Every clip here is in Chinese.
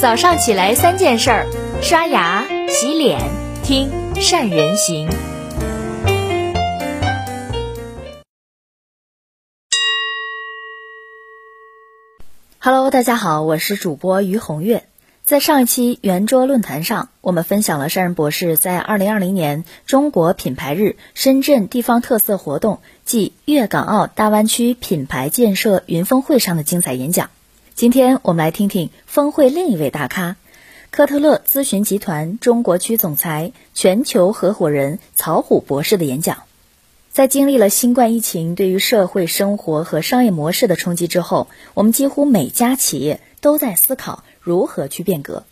早上起来三件事儿：刷牙、洗脸、听善人行。Hello，大家好，我是主播于红月。在上一期圆桌论坛上，我们分享了善人博士在二零二零年中国品牌日深圳地方特色活动暨粤港澳大湾区品牌建设云峰会上的精彩演讲。今天我们来听听峰会另一位大咖，科特勒咨询集团中国区总裁、全球合伙人曹虎博士的演讲。在经历了新冠疫情对于社会生活和商业模式的冲击之后，我们几乎每家企业都在思考如何去变革，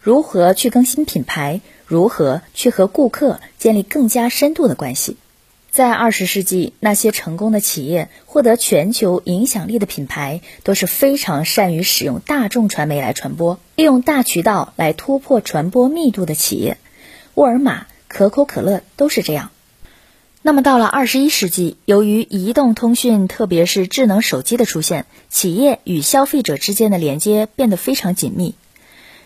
如何去更新品牌，如何去和顾客建立更加深度的关系。在二十世纪，那些成功的企业获得全球影响力的品牌，都是非常善于使用大众传媒来传播，利用大渠道来突破传播密度的企业。沃尔玛、可口可乐都是这样。那么到了二十一世纪，由于移动通讯，特别是智能手机的出现，企业与消费者之间的连接变得非常紧密。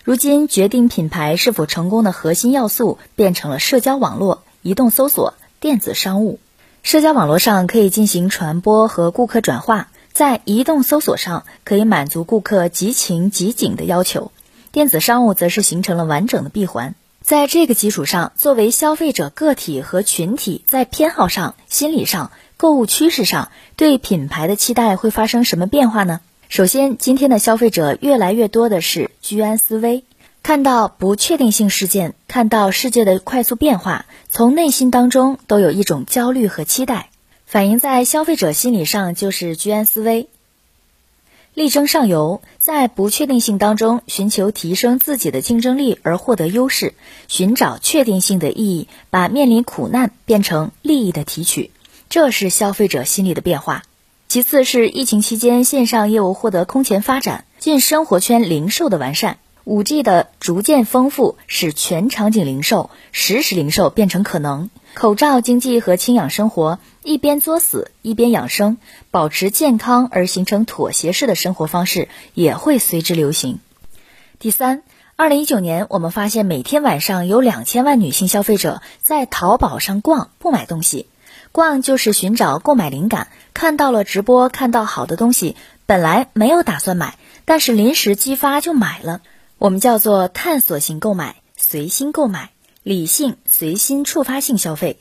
如今，决定品牌是否成功的核心要素变成了社交网络、移动搜索。电子商务，社交网络上可以进行传播和顾客转化，在移动搜索上可以满足顾客即情即景的要求，电子商务则是形成了完整的闭环。在这个基础上，作为消费者个体和群体，在偏好上、心理上、购物趋势上，对品牌的期待会发生什么变化呢？首先，今天的消费者越来越多的是居安思危。看到不确定性事件，看到世界的快速变化，从内心当中都有一种焦虑和期待，反映在消费者心理上就是居安思危，力争上游，在不确定性当中寻求提升自己的竞争力而获得优势，寻找确定性的意义，把面临苦难变成利益的提取，这是消费者心理的变化。其次是疫情期间线上业务获得空前发展，近生活圈零售的完善。五 G 的逐渐丰富，使全场景零售、实时零售变成可能。口罩经济和轻养生活，一边作死一边养生，保持健康而形成妥协式的生活方式也会随之流行。第三，二零一九年，我们发现每天晚上有两千万女性消费者在淘宝上逛，不买东西。逛就是寻找购买灵感，看到了直播，看到好的东西，本来没有打算买，但是临时激发就买了。我们叫做探索型购买、随心购买、理性随心触发性消费。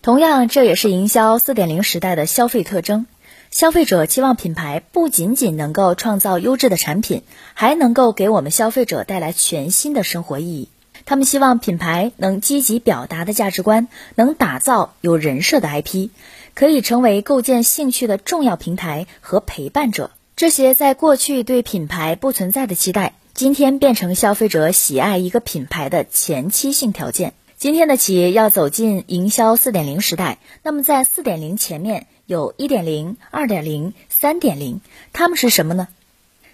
同样，这也是营销四点零时代的消费特征。消费者期望品牌不仅仅能够创造优质的产品，还能够给我们消费者带来全新的生活意义。他们希望品牌能积极表达的价值观，能打造有人设的 IP，可以成为构建兴趣的重要平台和陪伴者。这些在过去对品牌不存在的期待。今天变成消费者喜爱一个品牌的前期性条件。今天的企业要走进营销四点零时代，那么在四点零前面有一点零、二点零、三点零，它们是什么呢？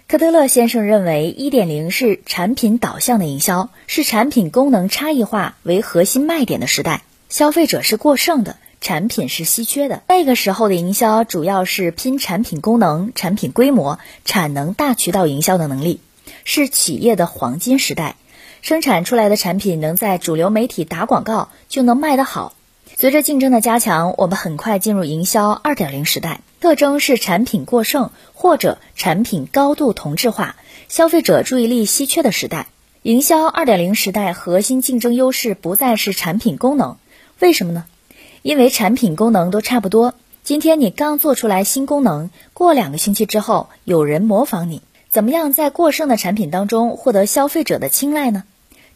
科特勒先生认为，一点零是产品导向的营销，是产品功能差异化为核心卖点的时代。消费者是过剩的，产品是稀缺的。那个时候的营销主要是拼产品功能、产品规模、产能、大渠道营销的能力。是企业的黄金时代，生产出来的产品能在主流媒体打广告就能卖得好。随着竞争的加强，我们很快进入营销二点零时代，特征是产品过剩或者产品高度同质化，消费者注意力稀缺的时代。营销二点零时代核心竞争优势不再是产品功能，为什么呢？因为产品功能都差不多。今天你刚做出来新功能，过两个星期之后有人模仿你。怎么样在过剩的产品当中获得消费者的青睐呢？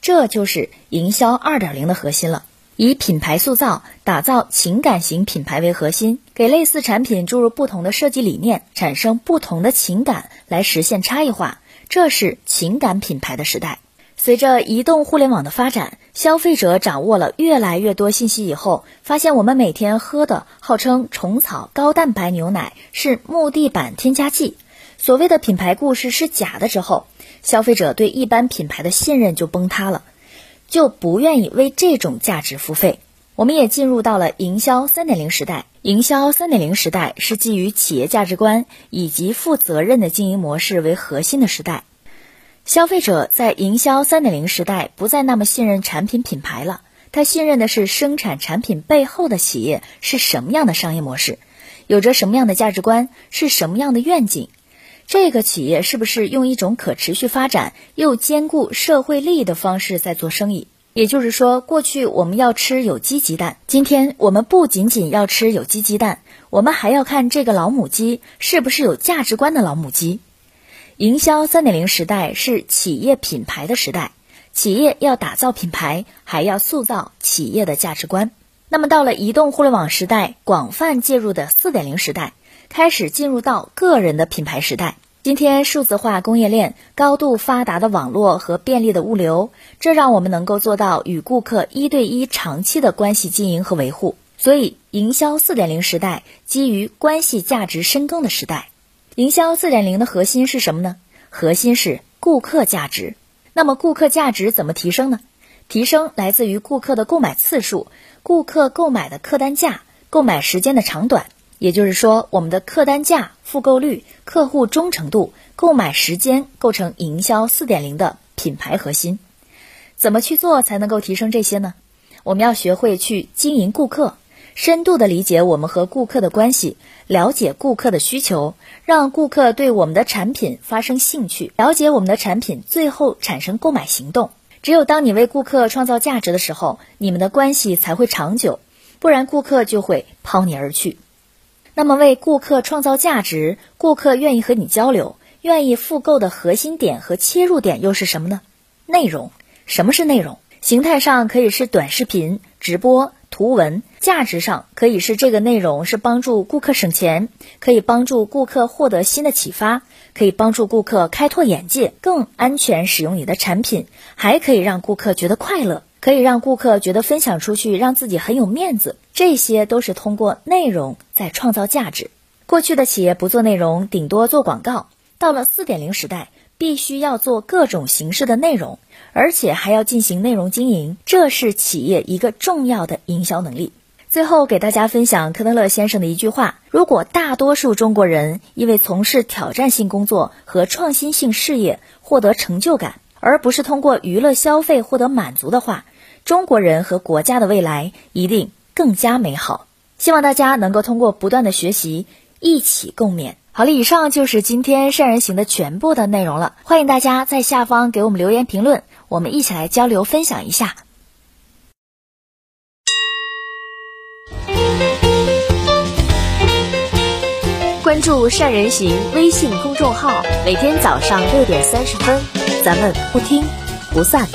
这就是营销二点零的核心了。以品牌塑造、打造情感型品牌为核心，给类似产品注入不同的设计理念，产生不同的情感，来实现差异化。这是情感品牌的时代。随着移动互联网的发展，消费者掌握了越来越多信息以后，发现我们每天喝的号称虫草高蛋白牛奶是木地板添加剂。所谓的品牌故事是假的之后，消费者对一般品牌的信任就崩塌了，就不愿意为这种价值付费。我们也进入到了营销三点零时代。营销三点零时代是基于企业价值观以及负责任的经营模式为核心的时代。消费者在营销三点零时代不再那么信任产品品牌了，他信任的是生产产品背后的企业是什么样的商业模式，有着什么样的价值观，是什么样的愿景。这个企业是不是用一种可持续发展又兼顾社会利益的方式在做生意？也就是说，过去我们要吃有机鸡蛋，今天我们不仅仅要吃有机鸡蛋，我们还要看这个老母鸡是不是有价值观的老母鸡。营销三点零时代是企业品牌的时代，企业要打造品牌，还要塑造企业的价值观。那么到了移动互联网时代，广泛介入的四点零时代。开始进入到个人的品牌时代。今天，数字化供应链、高度发达的网络和便利的物流，这让我们能够做到与顾客一对一、长期的关系经营和维护。所以，营销四点零时代基于关系价值深耕的时代。营销四点零的核心是什么呢？核心是顾客价值。那么，顾客价值怎么提升呢？提升来自于顾客的购买次数、顾客购买的客单价、购买时间的长短。也就是说，我们的客单价、复购率、客户忠诚度、购买时间构成营销四点零的品牌核心。怎么去做才能够提升这些呢？我们要学会去经营顾客，深度的理解我们和顾客的关系，了解顾客的需求，让顾客对我们的产品发生兴趣，了解我们的产品，最后产生购买行动。只有当你为顾客创造价值的时候，你们的关系才会长久，不然顾客就会抛你而去。那么，为顾客创造价值，顾客愿意和你交流，愿意复购的核心点和切入点又是什么呢？内容。什么是内容？形态上可以是短视频、直播、图文；价值上可以是这个内容是帮助顾客省钱，可以帮助顾客获得新的启发，可以帮助顾客开拓眼界，更安全使用你的产品，还可以让顾客觉得快乐。可以让顾客觉得分享出去，让自己很有面子，这些都是通过内容在创造价值。过去的企业不做内容，顶多做广告。到了四点零时代，必须要做各种形式的内容，而且还要进行内容经营，这是企业一个重要的营销能力。最后给大家分享科德勒先生的一句话：如果大多数中国人因为从事挑战性工作和创新性事业获得成就感，而不是通过娱乐消费获得满足的话，中国人和国家的未来一定更加美好。希望大家能够通过不断的学习，一起共勉。好了，以上就是今天善人行的全部的内容了。欢迎大家在下方给我们留言评论，我们一起来交流分享一下。关注善人行微信公众号，每天早上六点三十分，咱们不听不散。